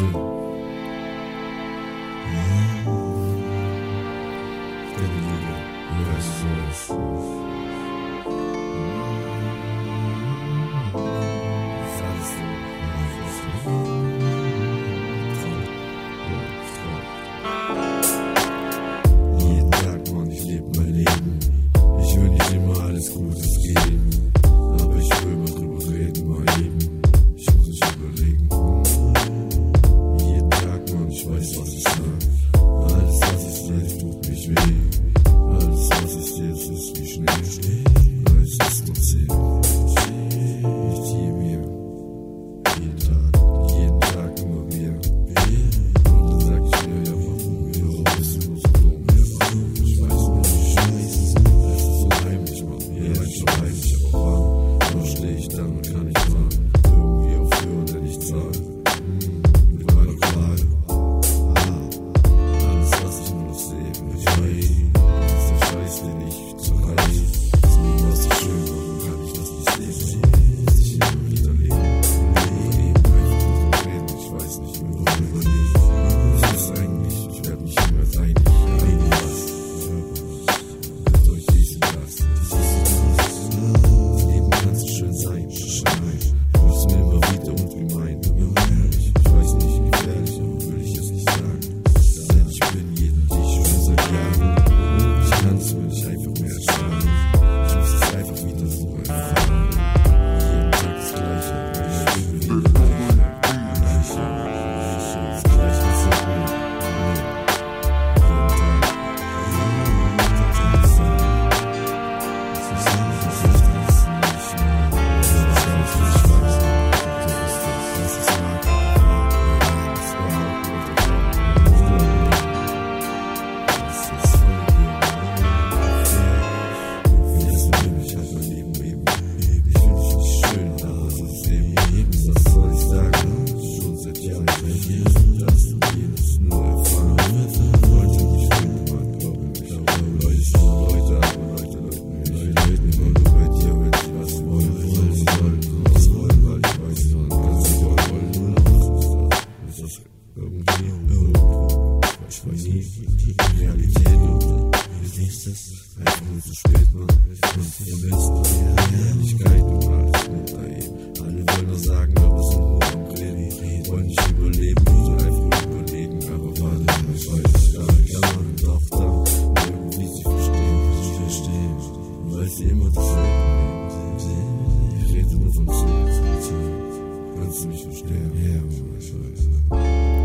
azul. Hum, delírio, Deus. away. die Realität und wie siehst es, wenn du zu spät mal und vermisst meine Herrlichkeit und alles mit daheim. Alle wollen das sagen, aber sind nur am Reden, wollen nicht überleben, so einfach überlegen, aber warte, ich weiß gar nicht, ja man, doch da, irgendwie sie verstehen, sie verstehen, weil sie immer dasselbe nehmen, ich rede nur vom Ziel, kannst du mich verstehen, ja, ich weiß, ich weiß.